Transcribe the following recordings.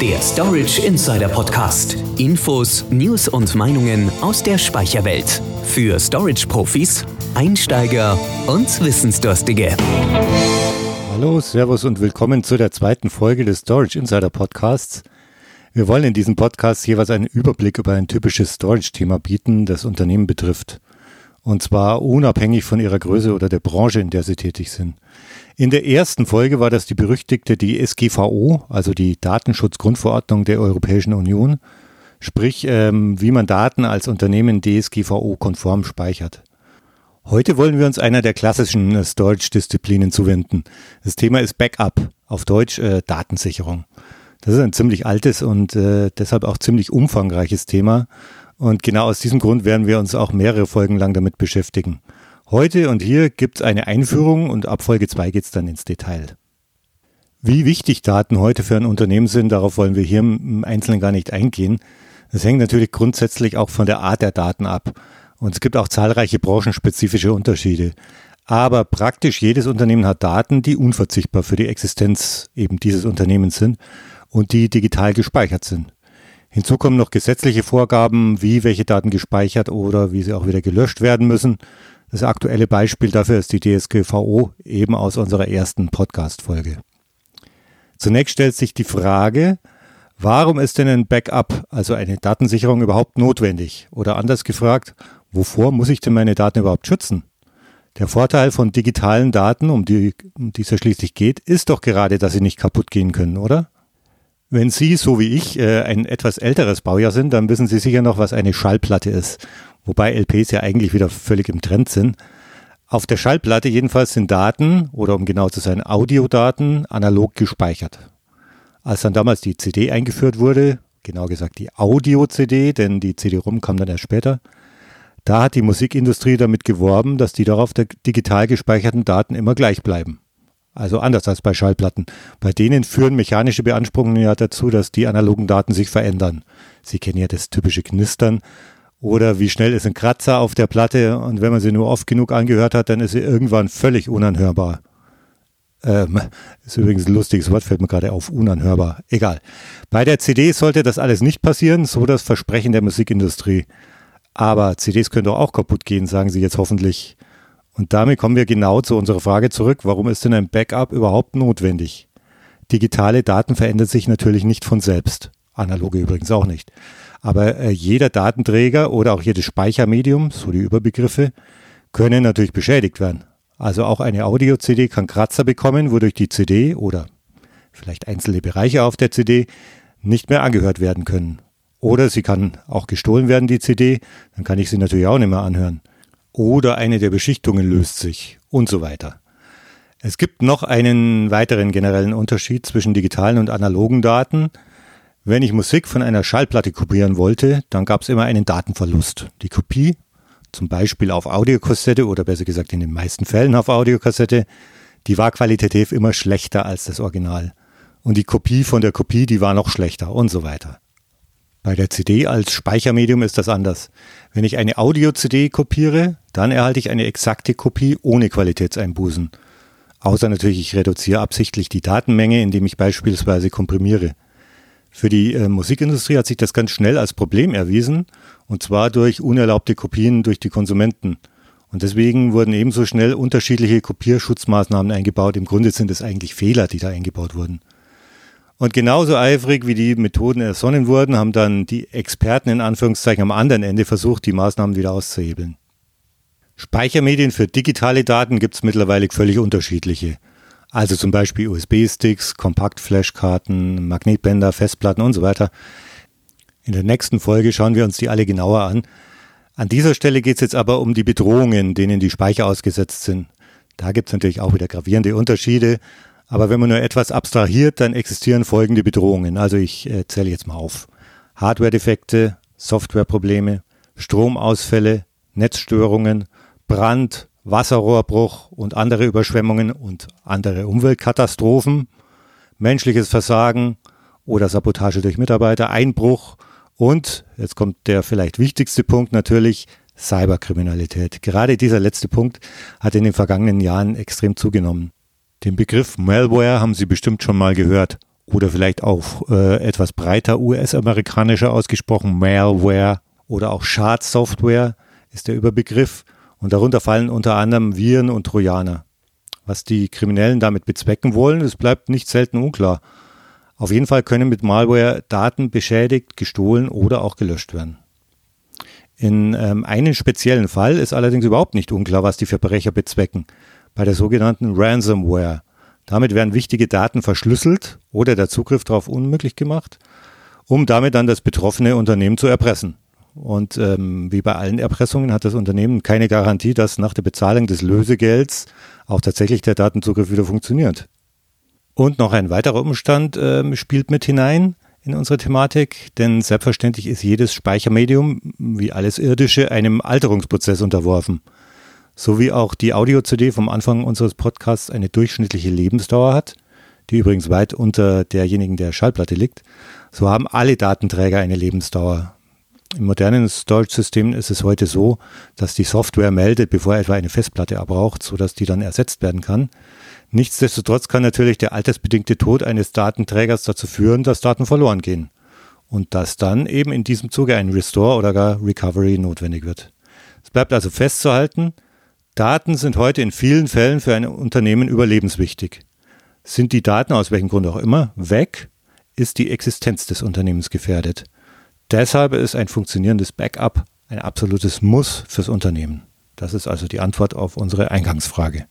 Der Storage Insider Podcast. Infos, News und Meinungen aus der Speicherwelt. Für Storage-Profis, Einsteiger und Wissensdurstige. Hallo, Servus und willkommen zu der zweiten Folge des Storage Insider Podcasts. Wir wollen in diesem Podcast jeweils einen Überblick über ein typisches Storage-Thema bieten, das Unternehmen betrifft. Und zwar unabhängig von ihrer Größe oder der Branche, in der sie tätig sind. In der ersten Folge war das die berüchtigte DSGVO, also die Datenschutzgrundverordnung der Europäischen Union, sprich ähm, wie man Daten als Unternehmen DSGVO-konform speichert. Heute wollen wir uns einer der klassischen äh, Storage-Disziplinen zuwenden. Das Thema ist Backup, auf Deutsch äh, Datensicherung. Das ist ein ziemlich altes und äh, deshalb auch ziemlich umfangreiches Thema. Und genau aus diesem Grund werden wir uns auch mehrere Folgen lang damit beschäftigen. Heute und hier gibt es eine Einführung und ab Folge 2 geht es dann ins Detail. Wie wichtig Daten heute für ein Unternehmen sind, darauf wollen wir hier im Einzelnen gar nicht eingehen. Das hängt natürlich grundsätzlich auch von der Art der Daten ab. Und es gibt auch zahlreiche branchenspezifische Unterschiede. Aber praktisch jedes Unternehmen hat Daten, die unverzichtbar für die Existenz eben dieses Unternehmens sind und die digital gespeichert sind. Hinzu kommen noch gesetzliche Vorgaben, wie welche Daten gespeichert oder wie sie auch wieder gelöscht werden müssen. Das aktuelle Beispiel dafür ist die DSGVO, eben aus unserer ersten Podcast-Folge. Zunächst stellt sich die Frage, warum ist denn ein Backup, also eine Datensicherung überhaupt notwendig? Oder anders gefragt, wovor muss ich denn meine Daten überhaupt schützen? Der Vorteil von digitalen Daten, um die, um die es ja schließlich geht, ist doch gerade, dass sie nicht kaputt gehen können, oder? Wenn Sie, so wie ich, äh, ein etwas älteres Baujahr sind, dann wissen Sie sicher noch, was eine Schallplatte ist wobei LPs ja eigentlich wieder völlig im Trend sind. Auf der Schallplatte jedenfalls sind Daten, oder um genau zu sein, Audiodaten analog gespeichert. Als dann damals die CD eingeführt wurde, genau gesagt die Audio-CD, denn die CD-ROM kam dann erst später, da hat die Musikindustrie damit geworben, dass die darauf der digital gespeicherten Daten immer gleich bleiben. Also anders als bei Schallplatten. Bei denen führen mechanische Beanspruchungen ja dazu, dass die analogen Daten sich verändern. Sie kennen ja das typische Knistern. Oder wie schnell ist ein Kratzer auf der Platte und wenn man sie nur oft genug angehört hat, dann ist sie irgendwann völlig unanhörbar. Ähm, ist übrigens ein lustiges Wort, fällt mir gerade auf, unanhörbar. Egal. Bei der CD sollte das alles nicht passieren, so das Versprechen der Musikindustrie. Aber CDs können doch auch kaputt gehen, sagen sie jetzt hoffentlich. Und damit kommen wir genau zu unserer Frage zurück, warum ist denn ein Backup überhaupt notwendig? Digitale Daten verändern sich natürlich nicht von selbst. Analoge übrigens auch nicht. Aber äh, jeder Datenträger oder auch jedes Speichermedium, so die Überbegriffe, können natürlich beschädigt werden. Also auch eine Audio-CD kann Kratzer bekommen, wodurch die CD oder vielleicht einzelne Bereiche auf der CD nicht mehr angehört werden können. Oder sie kann auch gestohlen werden, die CD, dann kann ich sie natürlich auch nicht mehr anhören. Oder eine der Beschichtungen löst sich und so weiter. Es gibt noch einen weiteren generellen Unterschied zwischen digitalen und analogen Daten. Wenn ich Musik von einer Schallplatte kopieren wollte, dann gab es immer einen Datenverlust. Die Kopie, zum Beispiel auf Audiokassette oder besser gesagt in den meisten Fällen auf Audiokassette, die war qualitativ immer schlechter als das Original. Und die Kopie von der Kopie, die war noch schlechter und so weiter. Bei der CD als Speichermedium ist das anders. Wenn ich eine Audio-CD kopiere, dann erhalte ich eine exakte Kopie ohne Qualitätseinbußen. Außer natürlich, ich reduziere absichtlich die Datenmenge, indem ich beispielsweise komprimiere. Für die äh, Musikindustrie hat sich das ganz schnell als Problem erwiesen, und zwar durch unerlaubte Kopien durch die Konsumenten. Und deswegen wurden ebenso schnell unterschiedliche Kopierschutzmaßnahmen eingebaut. Im Grunde sind es eigentlich Fehler, die da eingebaut wurden. Und genauso eifrig wie die Methoden ersonnen wurden, haben dann die Experten in Anführungszeichen am anderen Ende versucht, die Maßnahmen wieder auszuhebeln. Speichermedien für digitale Daten gibt es mittlerweile völlig unterschiedliche. Also zum Beispiel USB-Sticks, Kompaktflashkarten, Magnetbänder, Festplatten und so weiter. In der nächsten Folge schauen wir uns die alle genauer an. An dieser Stelle geht es jetzt aber um die Bedrohungen, denen die Speicher ausgesetzt sind. Da gibt es natürlich auch wieder gravierende Unterschiede. Aber wenn man nur etwas abstrahiert, dann existieren folgende Bedrohungen. Also ich äh, zähle jetzt mal auf. Hardware-Defekte, Softwareprobleme, Stromausfälle, Netzstörungen, Brand, Wasserrohrbruch und andere Überschwemmungen und andere Umweltkatastrophen, menschliches Versagen oder Sabotage durch Mitarbeiter, Einbruch und, jetzt kommt der vielleicht wichtigste Punkt natürlich, Cyberkriminalität. Gerade dieser letzte Punkt hat in den vergangenen Jahren extrem zugenommen. Den Begriff Malware haben Sie bestimmt schon mal gehört oder vielleicht auch äh, etwas breiter US-amerikanischer ausgesprochen Malware oder auch Schadsoftware ist der Überbegriff und darunter fallen unter anderem Viren und Trojaner. Was die Kriminellen damit bezwecken wollen, es bleibt nicht selten unklar. Auf jeden Fall können mit Malware Daten beschädigt, gestohlen oder auch gelöscht werden. In ähm, einem speziellen Fall ist allerdings überhaupt nicht unklar, was die Verbrecher bezwecken. Bei der sogenannten Ransomware. Damit werden wichtige Daten verschlüsselt oder der Zugriff darauf unmöglich gemacht, um damit dann das betroffene Unternehmen zu erpressen. Und ähm, wie bei allen Erpressungen hat das Unternehmen keine Garantie, dass nach der Bezahlung des Lösegelds auch tatsächlich der Datenzugriff wieder funktioniert. Und noch ein weiterer Umstand äh, spielt mit hinein in unsere Thematik, denn selbstverständlich ist jedes Speichermedium, wie alles irdische, einem Alterungsprozess unterworfen so wie auch die Audio-CD vom Anfang unseres Podcasts eine durchschnittliche Lebensdauer hat, die übrigens weit unter derjenigen der Schallplatte liegt, so haben alle Datenträger eine Lebensdauer. Im modernen Storage-System ist es heute so, dass die Software meldet, bevor etwa eine Festplatte abraucht, sodass die dann ersetzt werden kann. Nichtsdestotrotz kann natürlich der altersbedingte Tod eines Datenträgers dazu führen, dass Daten verloren gehen. Und dass dann eben in diesem Zuge ein Restore oder gar Recovery notwendig wird. Es bleibt also festzuhalten, Daten sind heute in vielen Fällen für ein Unternehmen überlebenswichtig. Sind die Daten aus welchem Grund auch immer weg, ist die Existenz des Unternehmens gefährdet. Deshalb ist ein funktionierendes Backup ein absolutes Muss fürs Unternehmen. Das ist also die Antwort auf unsere Eingangsfrage.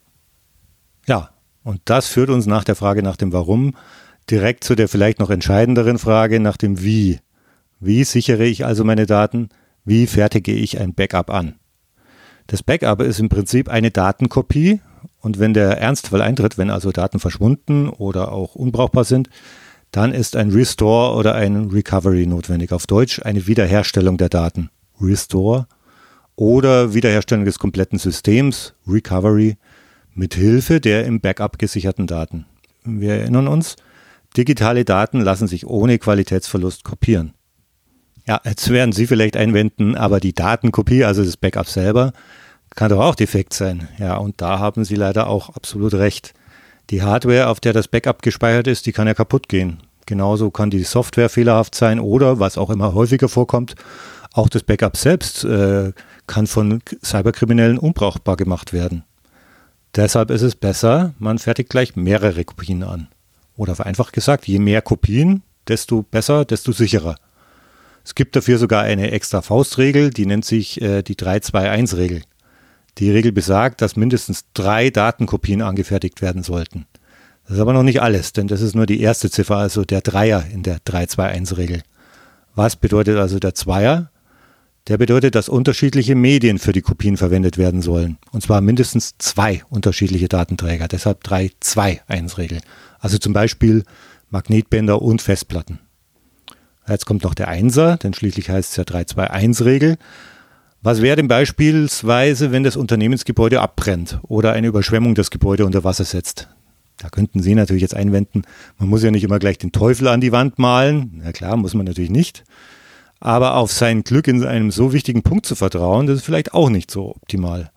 Ja, und das führt uns nach der Frage nach dem Warum direkt zu der vielleicht noch entscheidenderen Frage nach dem Wie. Wie sichere ich also meine Daten? Wie fertige ich ein Backup an? Das Backup ist im Prinzip eine Datenkopie und wenn der Ernstfall eintritt, wenn also Daten verschwunden oder auch unbrauchbar sind, dann ist ein Restore oder ein Recovery notwendig. Auf Deutsch eine Wiederherstellung der Daten. Restore oder Wiederherstellung des kompletten Systems, Recovery, mit Hilfe der im Backup gesicherten Daten. Wir erinnern uns, digitale Daten lassen sich ohne Qualitätsverlust kopieren. Ja, jetzt werden Sie vielleicht einwenden, aber die Datenkopie, also das Backup selber, kann doch auch defekt sein. Ja, und da haben Sie leider auch absolut recht. Die Hardware, auf der das Backup gespeichert ist, die kann ja kaputt gehen. Genauso kann die Software fehlerhaft sein oder, was auch immer häufiger vorkommt, auch das Backup selbst äh, kann von Cyberkriminellen unbrauchbar gemacht werden. Deshalb ist es besser, man fertigt gleich mehrere Kopien an. Oder vereinfacht gesagt, je mehr Kopien, desto besser, desto sicherer. Es gibt dafür sogar eine extra Faustregel, die nennt sich äh, die 3-2-1-Regel. Die Regel besagt, dass mindestens drei Datenkopien angefertigt werden sollten. Das ist aber noch nicht alles, denn das ist nur die erste Ziffer, also der Dreier in der 3-2-1-Regel. Was bedeutet also der Zweier? Der bedeutet, dass unterschiedliche Medien für die Kopien verwendet werden sollen. Und zwar mindestens zwei unterschiedliche Datenträger. Deshalb 3-2-1-Regel. Also zum Beispiel Magnetbänder und Festplatten. Jetzt kommt noch der Einser, denn schließlich heißt es ja 3-2-1-Regel. Was wäre denn beispielsweise, wenn das Unternehmensgebäude abbrennt oder eine Überschwemmung das Gebäude unter Wasser setzt? Da könnten Sie natürlich jetzt einwenden, man muss ja nicht immer gleich den Teufel an die Wand malen. Na klar, muss man natürlich nicht. Aber auf sein Glück in einem so wichtigen Punkt zu vertrauen, das ist vielleicht auch nicht so optimal.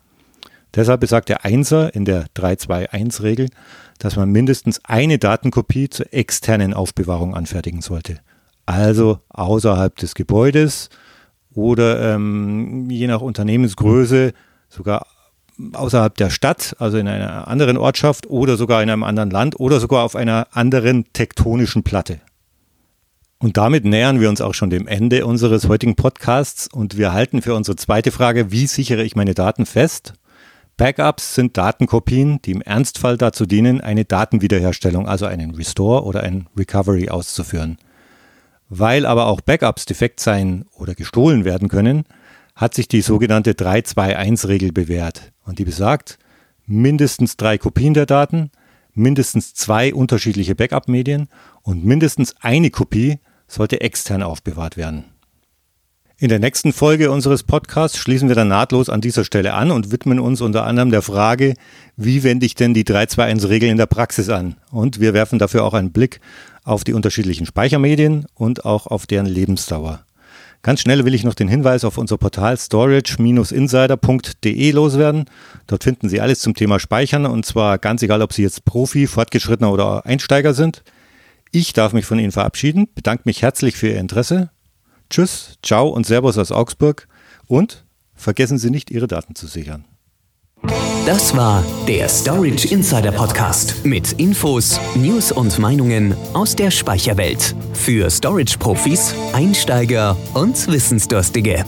Deshalb besagt der Einser in der 3-2-1-Regel, dass man mindestens eine Datenkopie zur externen Aufbewahrung anfertigen sollte also außerhalb des Gebäudes oder ähm, je nach Unternehmensgröße sogar außerhalb der Stadt, also in einer anderen Ortschaft oder sogar in einem anderen Land oder sogar auf einer anderen tektonischen Platte. Und damit nähern wir uns auch schon dem Ende unseres heutigen Podcasts und wir halten für unsere zweite Frage, wie sichere ich meine Daten fest? Backups sind Datenkopien, die im Ernstfall dazu dienen, eine Datenwiederherstellung, also einen Restore oder ein Recovery auszuführen. Weil aber auch Backups defekt sein oder gestohlen werden können, hat sich die sogenannte 3-2-1-Regel bewährt. Und die besagt, mindestens drei Kopien der Daten, mindestens zwei unterschiedliche Backup-Medien und mindestens eine Kopie sollte extern aufbewahrt werden. In der nächsten Folge unseres Podcasts schließen wir dann nahtlos an dieser Stelle an und widmen uns unter anderem der Frage, wie wende ich denn die 3-2-1-Regel in der Praxis an? Und wir werfen dafür auch einen Blick auf die unterschiedlichen Speichermedien und auch auf deren Lebensdauer. Ganz schnell will ich noch den Hinweis auf unser Portal storage-insider.de loswerden. Dort finden Sie alles zum Thema Speichern und zwar ganz egal, ob Sie jetzt Profi, Fortgeschrittener oder Einsteiger sind. Ich darf mich von Ihnen verabschieden, bedanke mich herzlich für Ihr Interesse. Tschüss, ciao und Servus aus Augsburg und vergessen Sie nicht, Ihre Daten zu sichern. Das war der Storage Insider Podcast mit Infos, News und Meinungen aus der Speicherwelt. Für Storage-Profis, Einsteiger und Wissensdurstige.